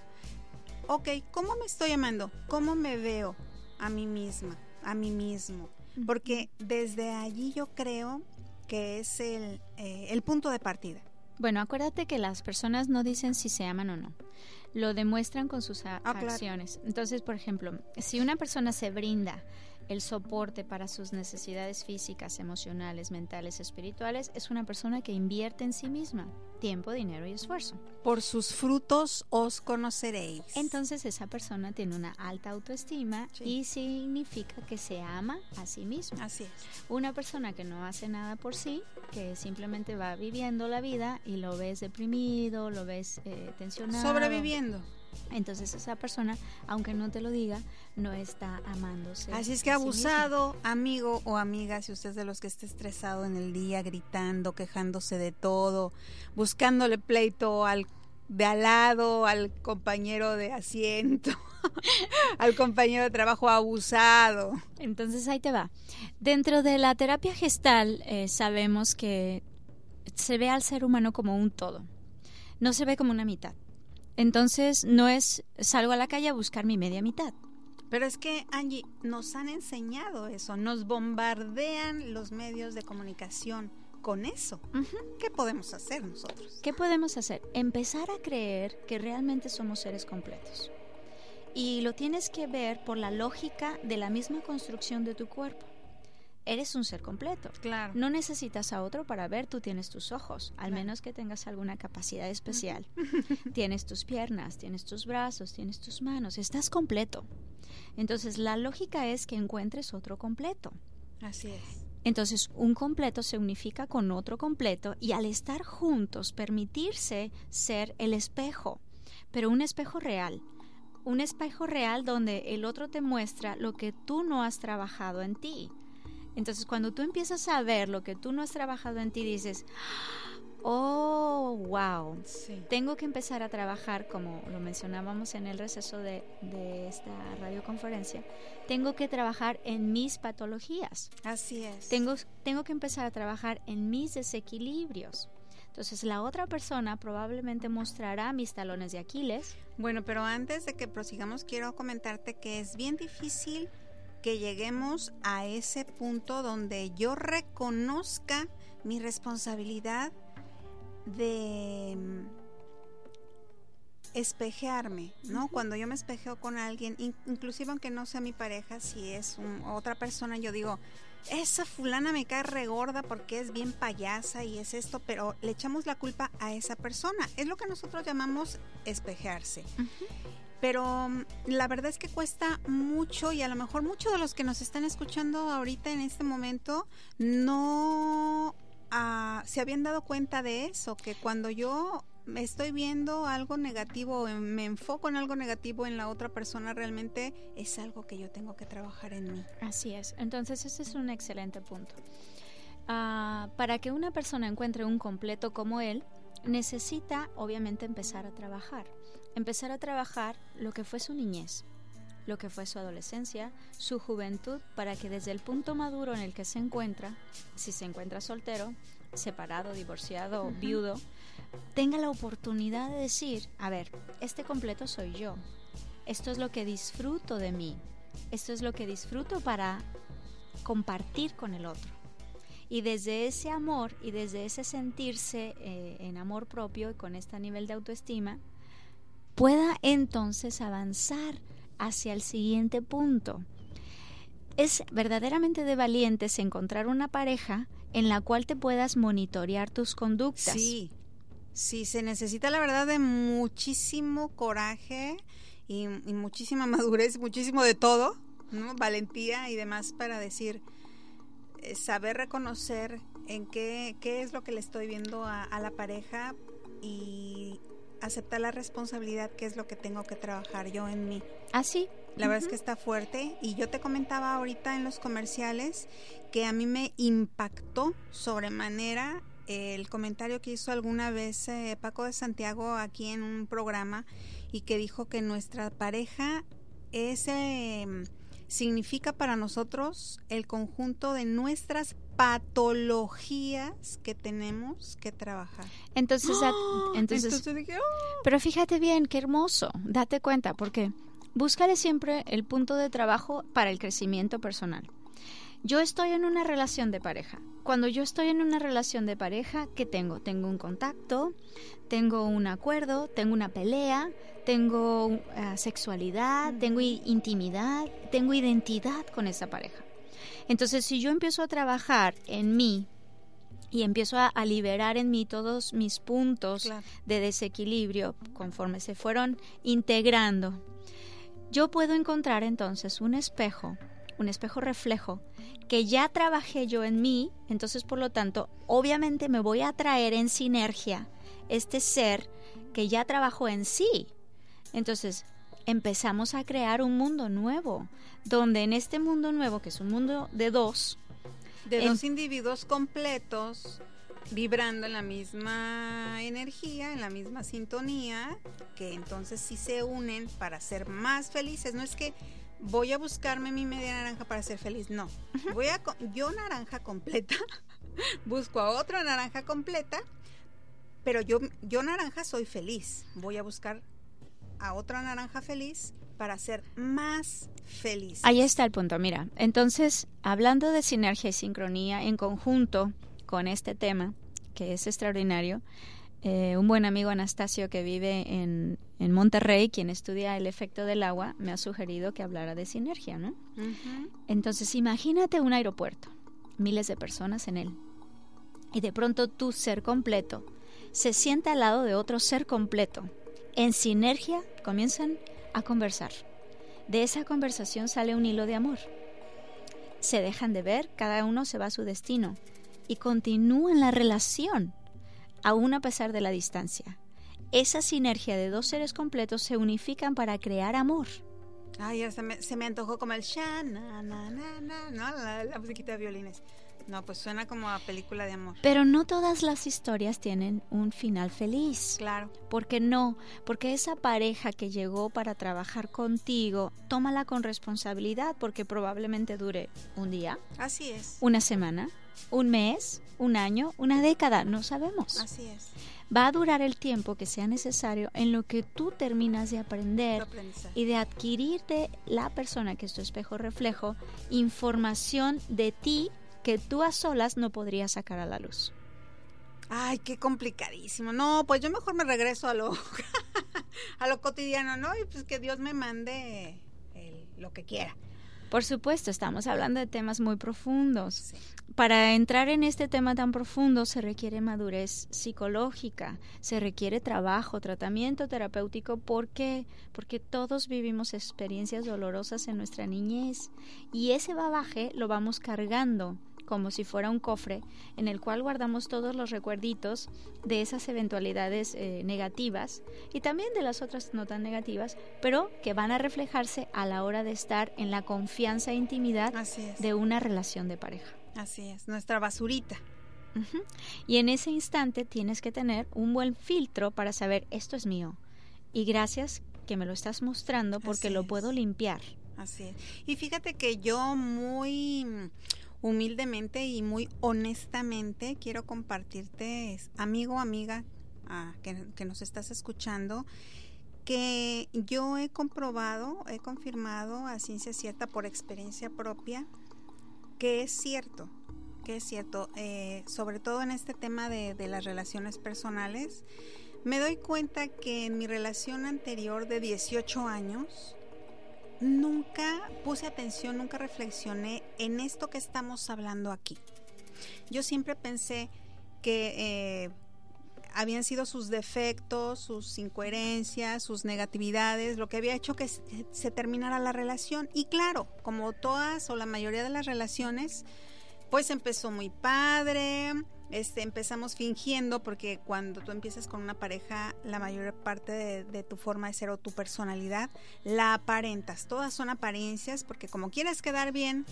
Ok, ¿cómo me estoy amando? ¿Cómo me veo a mí misma, a mí mismo? Porque desde allí yo creo que es el, eh, el punto de partida. Bueno, acuérdate que las personas no dicen si se aman o no. Lo demuestran con sus Ah, acciones. Entonces, por ejemplo, si una persona se brinda el soporte para sus necesidades físicas, emocionales, mentales, espirituales, es una persona que invierte en sí misma tiempo, dinero y esfuerzo. Por sus frutos os conoceréis. Entonces esa persona tiene una alta autoestima Sí. y significa que se ama a sí misma. Así es. Una persona que no hace nada por sí, que simplemente va viviendo la vida y lo ves deprimido, lo ves eh, tensionado. Sobreviviendo. Entonces esa persona, aunque no te lo diga, no está amándose. Así es que sí abusado, amigo o amiga, si usted es de los que está estresado en el día, gritando, quejándose de todo, buscándole pleito al de al lado, al compañero de asiento, <laughs> al compañero de trabajo abusado. Entonces ahí te va. Dentro de la terapia gestal eh, sabemos que se ve al ser humano como un todo, no se ve como una mitad. Entonces no es salgo a la calle a buscar mi media mitad. Pero es que, Angie, nos han enseñado eso, nos bombardean los medios de comunicación con eso. ¿Qué podemos hacer nosotros? ¿Qué podemos hacer? Empezar a creer que realmente somos seres completos. Y lo tienes que ver por la lógica de la misma construcción de tu cuerpo. Eres un ser completo. Claro. No necesitas a otro para ver, tú tienes tus ojos, al menos que tengas alguna capacidad especial. <laughs> tienes tus piernas, tienes tus brazos, tienes tus manos, estás completo. Entonces la lógica es que encuentres otro completo. Así es. Entonces, un completo se unifica con otro completo y al estar juntos permitirse ser el espejo, pero un espejo real. Un espejo real donde el otro te muestra lo que tú no has trabajado en ti. Entonces, cuando tú empiezas a ver lo que tú no has trabajado en ti, dices, oh, wow, Sí. tengo que empezar a trabajar, como lo mencionábamos en el receso de, de esta radioconferencia, tengo que trabajar en mis patologías. Así es. Tengo, tengo que empezar a trabajar en mis desequilibrios. Entonces la otra persona probablemente mostrará mis talones de Aquiles. Bueno, pero antes de que prosigamos, quiero comentarte que es bien difícil que lleguemos a ese punto donde yo reconozca mi responsabilidad de mm, espejearme, ¿no? Cuando yo me espejeo con alguien, inclusive aunque no sea mi pareja, si es otra persona, yo digo, esa fulana me cae regorda porque es bien payasa y es esto, pero le echamos la culpa a esa persona. Es lo que nosotros llamamos espejearse. Pero mm, la verdad es que cuesta mucho y a lo mejor muchos de los que nos están escuchando ahorita en este momento no ah, se habían dado cuenta de eso, que cuando yo estoy viendo algo negativo, me enfoco en algo negativo en la otra persona, realmente es algo que yo tengo que trabajar en mí. Así es. Entonces ese es un excelente punto. Ah, para que una persona encuentre un completo como él, necesita obviamente empezar a trabajar. Empezar a trabajar lo que fue su niñez, lo que fue su adolescencia, su juventud, para que desde el punto maduro en el que se encuentra, si se encuentra soltero, separado, divorciado, viudo, tenga la oportunidad de decir, a ver, este completo soy yo, esto es lo que disfruto de mí, esto es lo que disfruto para compartir con el otro. Y desde ese amor y desde ese sentirse eh, en amor propio y con este nivel de autoestima, pueda entonces avanzar hacia el siguiente punto. Es verdaderamente de valientes encontrar una pareja en la cual te puedas monitorear tus conductas. Sí, Sí, se necesita la verdad de muchísimo coraje y, muchísima <laughs> madurez, muchísimo de todo, valentía y demás para decir, eh, saber reconocer en qué, qué es lo que le estoy viendo a, la pareja y aceptar la responsabilidad que es lo que tengo que trabajar yo en mí. Así. Ah, la verdad es que está fuerte y yo te comentaba ahorita en los comerciales que a mí me impactó sobremanera el comentario que hizo alguna vez eh, Paco de Santiago aquí en un programa y que dijo que nuestra pareja es em, significa para nosotros el conjunto de nuestras patologías que tenemos que trabajar. Entonces, <gasps> entonces, ¡oh! pero fíjate bien, qué hermoso, date cuenta, porque búscale siempre el punto de trabajo para el crecimiento personal. Yo estoy en una relación de pareja. Cuando yo estoy en una relación de pareja, ¿qué tengo? Tengo un contacto, tengo un acuerdo, tengo una pelea, tengo eh, sexualidad, tengo intimidad, tengo identidad con esa pareja. Entonces, si yo empiezo a trabajar en mí y empiezo a, liberar en mí todos mis puntos de desequilibrio conforme se fueron integrando, yo puedo encontrar entonces un espejo un espejo reflejo, que ya trabajé yo en mí, entonces por lo tanto, obviamente me voy a traer en sinergia este ser que ya trabajó en sí. Entonces, empezamos a crear un mundo nuevo, donde en este mundo nuevo, que es un mundo de dos, de dos individuos completos, vibrando en la misma energía, en la misma sintonía, que entonces sí se unen para ser más felices. No es que voy a buscarme mi media naranja para ser feliz. No, voy a yo naranja completa, <laughs> busco a otra naranja completa, pero yo yo naranja soy feliz. Voy a buscar a otra naranja feliz para ser más feliz. Ahí está el punto, mira. Entonces, hablando de sinergia y sincronía en conjunto con este tema, que es extraordinario, eh, un buen amigo Anastasio que vive en, en, Monterrey, quien estudia el efecto del agua, me ha sugerido que hablara de sinergia, ¿no? Entonces, imagínate un aeropuerto, miles de personas en él, y de pronto tu ser completo se sienta al lado de otro ser completo. En sinergia comienzan a conversar. De esa conversación sale un hilo de amor. Se dejan de ver, cada uno se va a su destino y continúan la relación aún a pesar de la distancia. Esa sinergia de dos seres completos se unifican para crear amor. Ay, se me, se me antojó como el sha, la musiquita de violines. No, pues suena como a película de amor. Pero no todas las historias tienen un final feliz. Claro. ¿Por qué no? Porque esa pareja que llegó para trabajar contigo, tómala con responsabilidad porque probablemente dure un día. Así es. Una semana, un mes, un año, una década, no sabemos. Así es. Va a durar el tiempo que sea necesario en lo que tú terminas de aprender y de adquirir de la persona que es tu espejo reflejo información de ti que tú a solas no podrías sacar a la luz. Ay, qué complicadísimo. No, pues yo mejor me regreso a lo, <laughs> a lo cotidiano, ¿no? Y pues que Dios me mande lo que quiera. Por supuesto, estamos hablando de temas muy profundos. Para entrar en este tema tan profundo se requiere madurez psicológica, se requiere trabajo, tratamiento terapéutico. ¿Por qué? Porque todos vivimos experiencias dolorosas en nuestra niñez y ese babaje lo vamos cargando como si fuera un cofre en el cual guardamos todos los recuerditos de esas eventualidades eh, negativas y también de las otras no tan negativas, pero que van a reflejarse a la hora de estar en la confianza e intimidad de una relación de pareja. Así es, nuestra basurita. Y en ese instante tienes que tener un buen filtro para saber esto es mío. Y gracias que me lo estás mostrando porque lo puedo limpiar. Así es. Y fíjate que yo muy humildemente y muy honestamente quiero compartirte, amigo, amiga, ah, que, nos estás escuchando, que yo he comprobado, he confirmado a ciencia cierta por experiencia propia, que es cierto, que es cierto, eh, sobre todo en este tema de, las relaciones personales, me doy cuenta que en mi relación anterior de 18 años, nunca puse atención, nunca reflexioné en esto que estamos hablando aquí. Yo siempre pensé que eh, habían sido sus defectos, sus incoherencias, sus negatividades, lo que había hecho que se terminara la relación. Y claro, como todas o la mayoría de las relaciones, pues empezó muy padre, este, empezamos fingiendo, porque cuando tú empiezas con una pareja, la mayor parte de, tu forma de ser o tu personalidad la aparentas. Todas son apariencias, porque como quieres quedar bien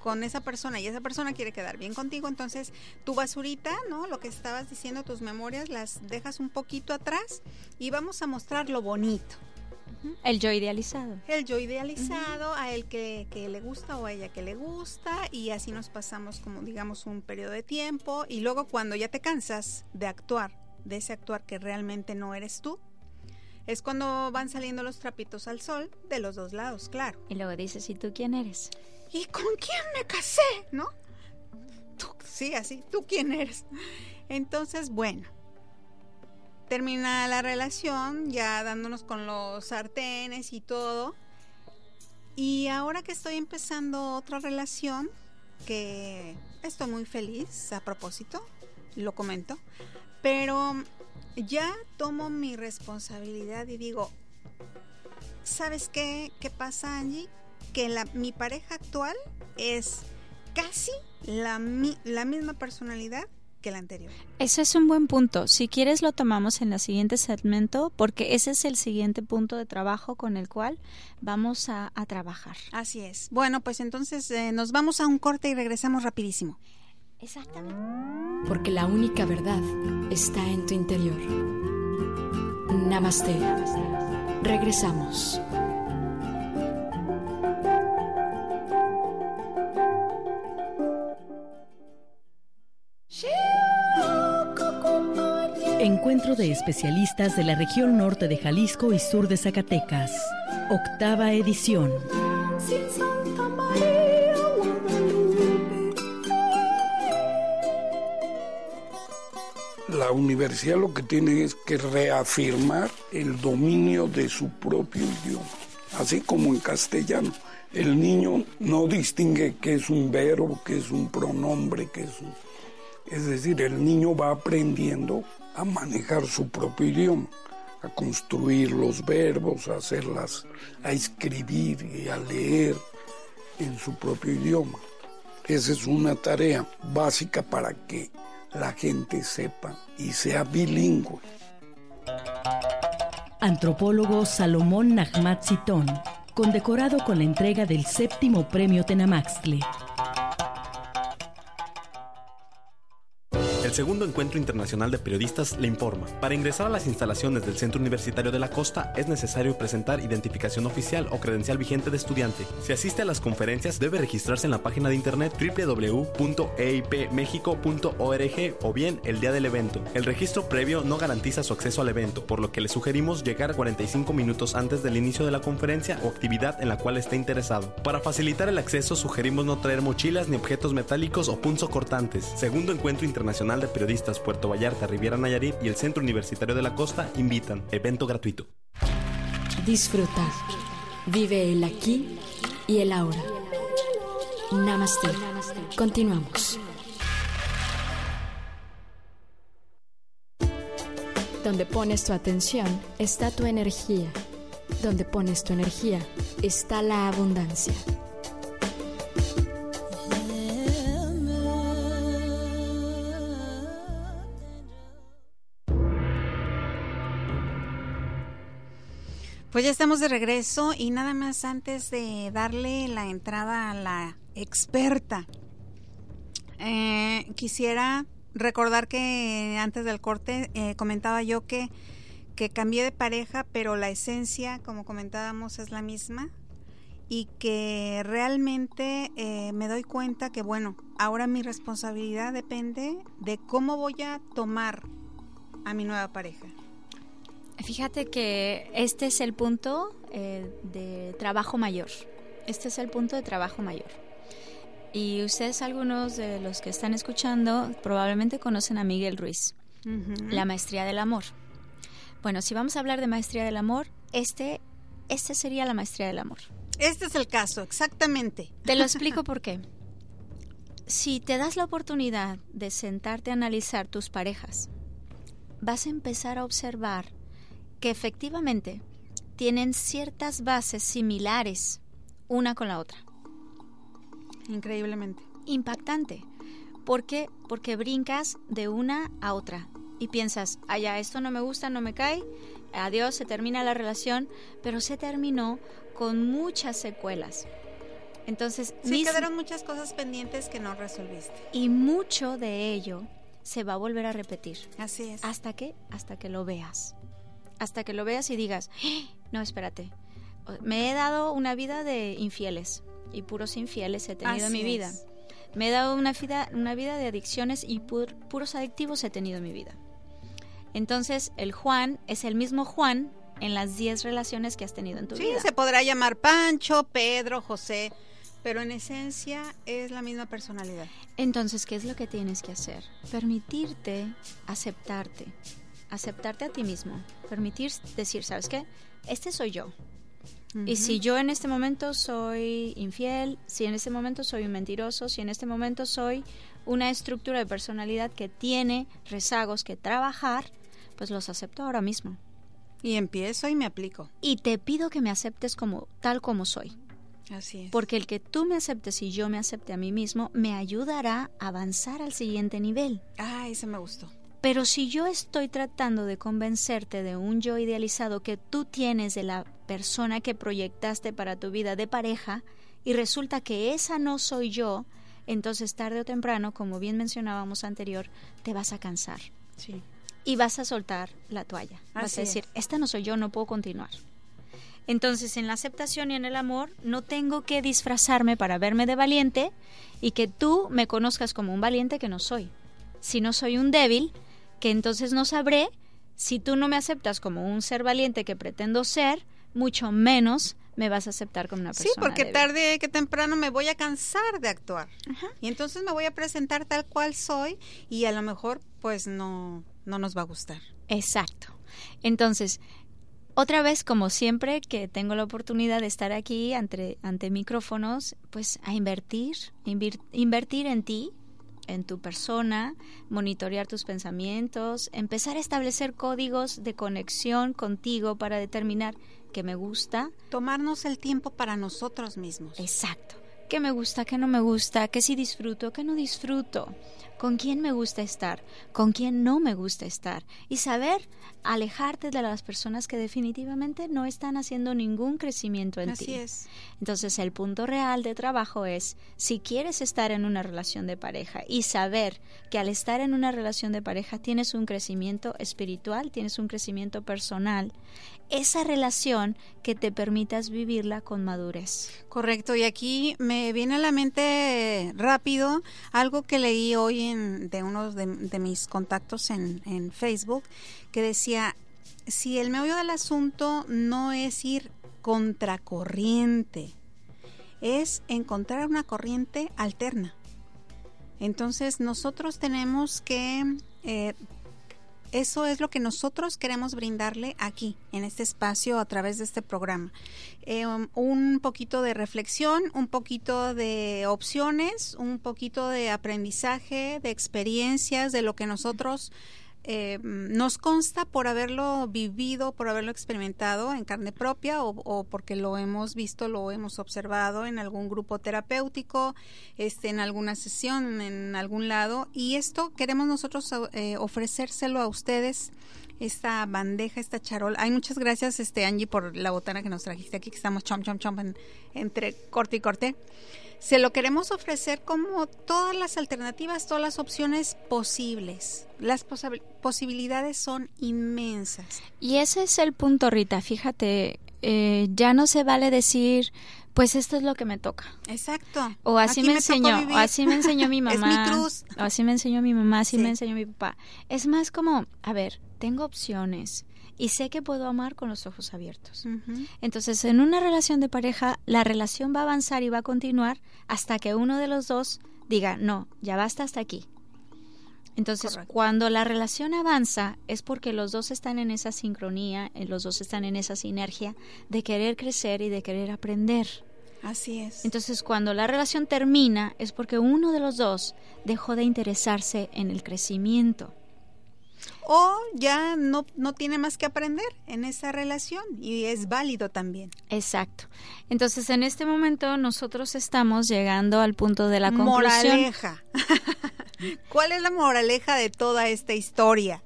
con esa persona y esa persona quiere quedar bien contigo, entonces tu basurita, ¿no? Lo que estabas diciendo, tus memorias, las dejas un poquito atrás y vamos a mostrar lo bonito. El yo idealizado. El yo idealizado, a él que, que, le gusta o a ella que le gusta, y así nos pasamos como digamos un periodo de tiempo, y luego cuando ya te cansas de actuar, de ese actuar que realmente no eres tú, es cuando van saliendo los trapitos al sol de los dos lados, claro. Y luego dices, ¿y tú quién eres? ¿Y con quién me casé? ¿No? sí, así, ¿tú quién eres? Entonces, bueno, termina la relación, ya dándonos con los sartenes y todo. Y ahora que estoy empezando otra relación, que estoy muy feliz a propósito, lo comento, pero ya tomo mi responsabilidad y digo, ¿sabes qué, qué pasa Angie? Que la, mi pareja actual es casi la, la misma personalidad el anterior. Ese es un buen punto. Si quieres lo tomamos en el siguiente segmento porque ese es el siguiente punto de trabajo con el cual vamos a, trabajar. Así es. Bueno, pues entonces eh, nos vamos a un corte y regresamos rapidísimo. Exactamente. Porque la única verdad está en tu interior. Namaste. Regresamos. Encuentro de especialistas de la región norte de Jalisco y sur de Zacatecas. Octava edición. La universidad lo que tiene es que reafirmar el dominio de su propio idioma, así como en castellano. El niño no distingue qué es un verbo, qué es un pronombre, qué es un... Es decir, el niño va aprendiendo a manejar su propio idioma, a construir los verbos, a hacerlas, a escribir y a leer en su propio idioma. Esa es una tarea básica para que la gente sepa y sea bilingüe. Antropólogo Salomón Nahmat Sitón, condecorado con la entrega del séptimo premio Tenamaxtle. Segundo encuentro internacional de periodistas le informa. Para ingresar a las instalaciones del Centro Universitario de la Costa es necesario presentar identificación oficial o credencial vigente de estudiante. Si asiste a las conferencias debe registrarse en la página de internet www.eipmexico.org o bien el día del evento. El registro previo no garantiza su acceso al evento, por lo que le sugerimos llegar 45 minutos antes del inicio de la conferencia o actividad en la cual esté interesado. Para facilitar el acceso sugerimos no traer mochilas ni objetos metálicos o punzocortantes. Segundo Encuentro Internacional de Periodistas Puerto Vallarta, Riviera Nayarit y el Centro Universitario de la Costa invitan. Evento gratuito. Disfrutar. Vive el aquí y el ahora. Namaste. Continuamos. Donde pones tu atención está tu energía. Donde pones tu energía está la abundancia. Pues ya estamos de regreso y nada más antes de darle la entrada a la experta, eh, quisiera recordar que antes del corte eh, comentaba yo que, que cambié de pareja, pero la esencia, como comentábamos, es la misma y que realmente eh, me doy cuenta que, bueno, ahora mi responsabilidad depende de cómo voy a tomar a mi nueva pareja. Fíjate que este es el punto eh, de trabajo mayor. Este es el punto de trabajo mayor. Y ustedes, algunos de los que están escuchando, probablemente conocen a Miguel Ruiz, la maestría del amor. Bueno, si vamos a hablar de maestría del amor, este, este sería la maestría del amor. Este es el caso, exactamente. Te lo explico <laughs> por qué. Si te das la oportunidad de sentarte a analizar tus parejas, vas a empezar a observar que efectivamente tienen ciertas bases similares una con la otra. Increíblemente. Impactante. ¿Por qué? Porque brincas de una a otra y piensas, allá, esto no me gusta, no me cae, adiós, se termina la relación, pero se terminó con muchas secuelas. Entonces, sí, quedaron muchas cosas pendientes que no resolviste. Y mucho de ello se va a volver a repetir. Así es. ¿Hasta qué? Hasta que lo veas. Hasta que lo veas y digas, ¡Ah! no, espérate, me he dado una vida de infieles y puros infieles he tenido en mi vida. Me he dado una vida, una vida de adicciones y puros adictivos he tenido en mi vida. Entonces, el Juan es el mismo Juan en las 10 relaciones que has tenido en tu vida. Sí, se podrá llamar Pancho, Pedro, José, pero en esencia es la misma personalidad. Entonces, ¿qué es lo que tienes que hacer? Permitirte aceptarte, aceptarte a ti mismo, permitir decir, ¿sabes qué? Este soy yo. Y si yo en este momento soy infiel, si en este momento soy un mentiroso, si en este momento soy una estructura de personalidad que tiene rezagos que trabajar, pues los acepto ahora mismo. Y empiezo y me aplico. Y te pido que me aceptes como tal como soy. Así es. Porque el que tú me aceptes y yo me acepte a mí mismo me ayudará a avanzar al siguiente nivel. Ah, ese me gustó. Pero si yo estoy tratando de convencerte de un yo idealizado que tú tienes de la persona que proyectaste para tu vida de pareja y resulta que esa no soy yo, entonces tarde o temprano, como bien mencionábamos anterior, te vas a cansar. Sí. Y vas a soltar la toalla. vas a decir, esta no soy yo, no puedo continuar. Entonces, en la aceptación y en el amor, no tengo que disfrazarme para verme de valiente y que tú me conozcas como un valiente que no soy. Si no soy un débil, que entonces no sabré si tú no me aceptas como un ser valiente que pretendo ser, mucho menos me vas a aceptar como una persona. Sí, porque tarde que temprano me voy a cansar de actuar. Y entonces me voy a presentar tal cual soy y a lo mejor pues no, no nos va a gustar. Exacto. Entonces, otra vez, como siempre que tengo la oportunidad de estar aquí ante, ante micrófonos, pues a invertir, invertir en ti, en tu persona, monitorear tus pensamientos, empezar a establecer códigos de conexión contigo para determinar qué me gusta. Tomarnos el tiempo para nosotros mismos. Exacto. ¿Qué me gusta, qué no me gusta, qué sí disfruto, qué no disfruto? con quién me gusta estar, con quién no me gusta estar y saber alejarte de las personas que definitivamente no están haciendo ningún crecimiento en Así ti. es. Entonces el punto real de trabajo es si quieres estar en una relación de pareja y saber que al estar en una relación de pareja tienes un crecimiento espiritual, tienes un crecimiento personal, esa relación que te permitas vivirla con madurez. Correcto, y aquí me viene a la mente rápido algo que leí hoy en, de uno de, mis contactos en, en Facebook, que decía, si el meollo del asunto no es ir contracorriente, es encontrar una corriente alterna. Entonces nosotros tenemos que eh, eso es lo que nosotros queremos brindarle aquí, en este espacio, a través de este programa. Eh, un poquito de reflexión, un poquito de opciones, un poquito de aprendizaje, de experiencias, de lo que nosotros eh, nos consta por haberlo vivido, por haberlo experimentado en carne propia o, o, porque lo hemos visto, lo hemos observado en algún grupo terapéutico, este, en alguna sesión, en algún lado. Y esto queremos nosotros eh, ofrecérselo a ustedes esta bandeja, esta charola. Ay, muchas gracias, este Angie, por la botana que nos trajiste aquí, que estamos chom, chom, chom en, entre corte y corte. Se lo queremos ofrecer como todas las alternativas, todas las opciones posibles. Las posi posibilidades son inmensas. Y ese es el punto, Rita. Fíjate, eh, ya no se vale decir, pues esto es lo que me toca. Exacto. O así Aquí me, enseñó, o así me enseñó mi <laughs> Es mamá. mi cruz. O así me enseñó mi mamá, así Sí. me enseñó mi papá. Es más como, a ver, tengo opciones y sé que puedo amar con los ojos abiertos. Entonces, en una relación de pareja, la relación va a avanzar y va a continuar hasta que uno de los dos diga, no, ya basta hasta aquí. Entonces, Correcto. cuando la relación avanza es porque los dos están en esa sincronía, eh, los dos están en esa sinergia de querer crecer y de querer aprender. Así es. Entonces, cuando la relación termina es porque uno de los dos dejó de interesarse en el crecimiento. O ya no, no tiene más que aprender en esa relación y es válido también. Exacto. Entonces, en este momento nosotros estamos llegando al punto de la conclusión. Moraleja. <laughs> ¿Cuál es la moraleja de toda esta historia?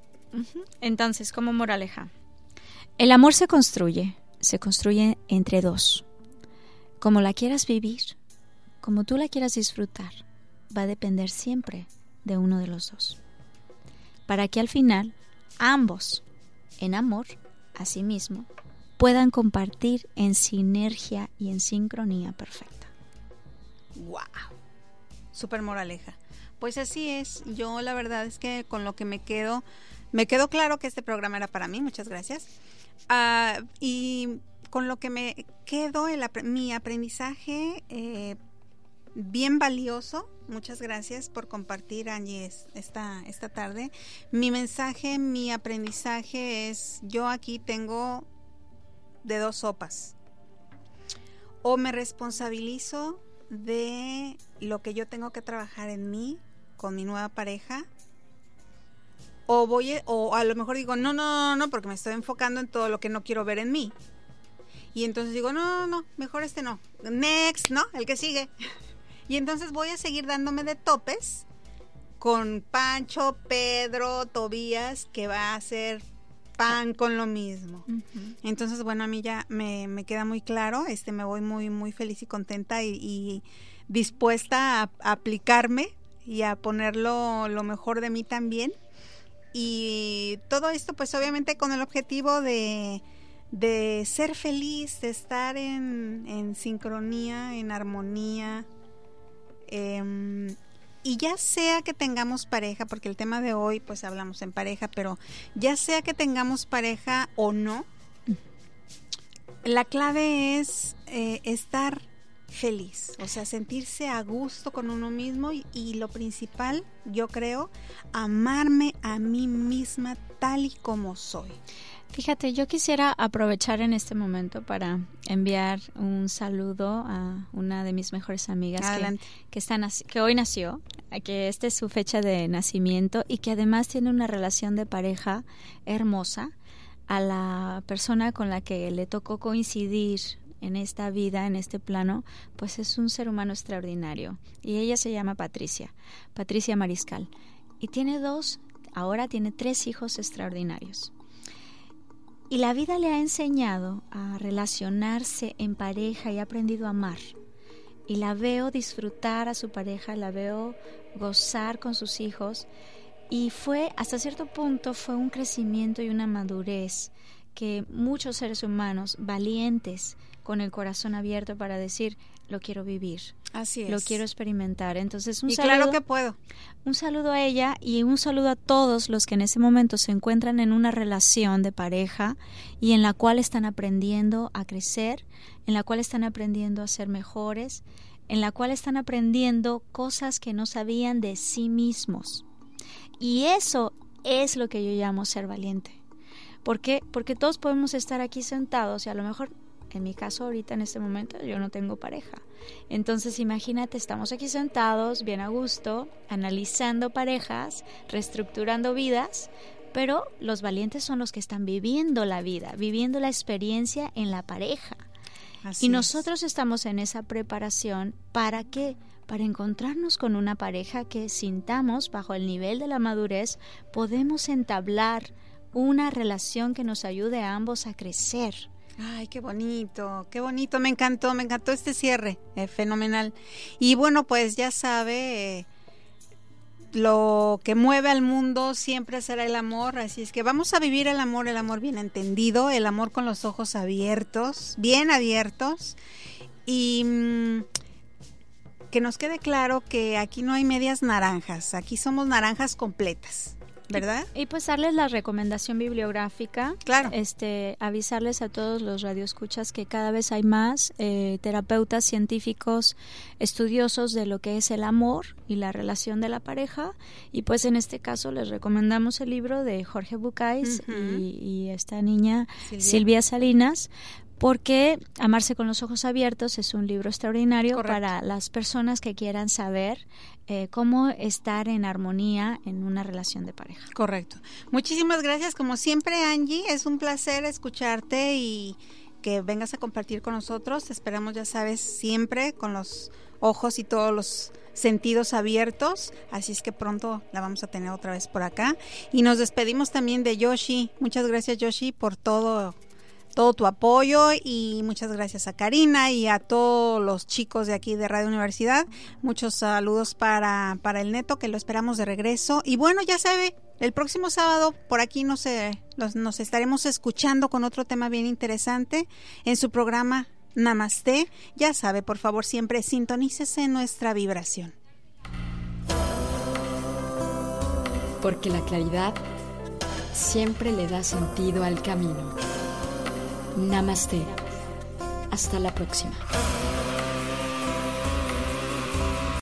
Entonces, como moraleja, el amor se construye, se construye entre dos. Como la quieras vivir, como tú la quieras disfrutar, va a depender siempre de uno de los dos. Para que al final ambos, en amor a sí mismo, puedan compartir en sinergia y en sincronía perfecta. ¡Wow! Super moraleja. Pues así es. Yo la verdad es que con lo que me quedo, me quedó claro que este programa era para mí. Muchas gracias. Ah, y con lo que me quedo, mi aprendizaje eh, bien valioso. Muchas gracias por compartir, Angie, es- esta, esta tarde. Mi mensaje, mi aprendizaje es, yo aquí tengo de dos sopas. O me responsabilizo de lo que yo tengo que trabajar en mí con mi nueva pareja. O voy, a- o a lo mejor digo, no, no, no, no, porque me estoy enfocando en todo lo que no quiero ver en mí. Y entonces digo, no, no, no, mejor este no. Next, ¿no? El que sigue. Y entonces voy a seguir dándome de topes con Pancho, Pedro, Tobías, que va a hacer pan con lo mismo. Entonces, bueno, a mí ya me, me queda muy claro, este, me voy muy, muy feliz y contenta y, y dispuesta a, a aplicarme y a ponerlo lo mejor de mí también. Y todo esto, pues obviamente con el objetivo de, de ser feliz, de estar en, en sincronía, en armonía. Em, y ya sea que tengamos pareja, porque el tema de hoy pues hablamos en pareja, pero ya sea que tengamos pareja o no, la clave es eh, estar feliz, o sea, sentirse a gusto con uno mismo y, y lo principal, yo creo, amarme a mí misma tal y como soy. Fíjate, yo quisiera aprovechar en este momento para enviar un saludo a una de mis mejores amigas que, que, está que hoy nació, que esta es su fecha de nacimiento y que además tiene una relación de pareja hermosa a la persona con la que le tocó coincidir en esta vida, en este plano, pues es un ser humano extraordinario. Y ella se llama Patricia, Patricia Mariscal. Y tiene dos, ahora tiene tres hijos extraordinarios. Y la vida le ha enseñado a relacionarse en pareja y ha aprendido a amar. Y la veo disfrutar a su pareja, la veo gozar con sus hijos. Y fue, hasta cierto punto, fue un crecimiento y una madurez que muchos seres humanos valientes, con el corazón abierto para decir, lo quiero vivir. Así es. Lo quiero experimentar. Entonces, un y saludo. claro que puedo. Un saludo a ella y un saludo a todos los que en ese momento se encuentran en una relación de pareja y en la cual están aprendiendo a crecer, en la cual están aprendiendo a ser mejores, en la cual están aprendiendo cosas que no sabían de sí mismos. Y eso es lo que yo llamo ser valiente. ¿Por qué? Porque todos podemos estar aquí sentados y a lo mejor, en mi caso ahorita en este momento, yo no tengo pareja. Entonces imagínate, estamos aquí sentados, bien a gusto, analizando parejas, reestructurando vidas, pero los valientes son los que están viviendo la vida, viviendo la experiencia en la pareja. Así y es. nosotros estamos en esa preparación para qué? Para encontrarnos con una pareja que sintamos bajo el nivel de la madurez podemos entablar una relación que nos ayude a ambos a crecer. Ay, qué bonito, qué bonito, me encantó, me encantó este cierre, eh, fenomenal. Y bueno, pues ya sabe, eh, lo que mueve al mundo siempre será el amor, así es que vamos a vivir el amor, el amor bien entendido, el amor con los ojos abiertos, bien abiertos, y mm, que nos quede claro que aquí no hay medias naranjas, aquí somos naranjas completas. ¿Verdad? Y, y, pues darles la recomendación bibliográfica. Claro. Este, avisarles a todos los radioescuchas que cada vez hay más eh, terapeutas científicos estudiosos de lo que es el amor y la relación de la pareja. Y pues en este caso les recomendamos el libro de Jorge uh -huh. y, y, esta niña Silvia, Silvia Salinas porque Amarse con los ojos abiertos es un libro extraordinario Correcto. para las personas que quieran saber eh, cómo estar en armonía en una relación de pareja. Correcto. Muchísimas gracias, como siempre, Angie. Es un placer escucharte y que vengas a compartir con nosotros. Te esperamos, ya sabes, siempre con los ojos y todos los sentidos abiertos, así es que pronto la vamos a tener otra vez por acá. Y nos despedimos también de Yoshi. Muchas gracias Yoshi por todo todo tu apoyo y muchas gracias a Karina y a todos los chicos de aquí de Radio Universidad. Muchos saludos para, para el Neto, que lo esperamos de regreso. Y bueno, ya sabe, el próximo sábado por aquí nos, eh, nos estaremos escuchando con otro tema bien interesante en su programa Namaste. Ya sabe, por favor, siempre sintonícese nuestra vibración. Porque la claridad siempre le da sentido al camino. Namaste. Hasta la próxima.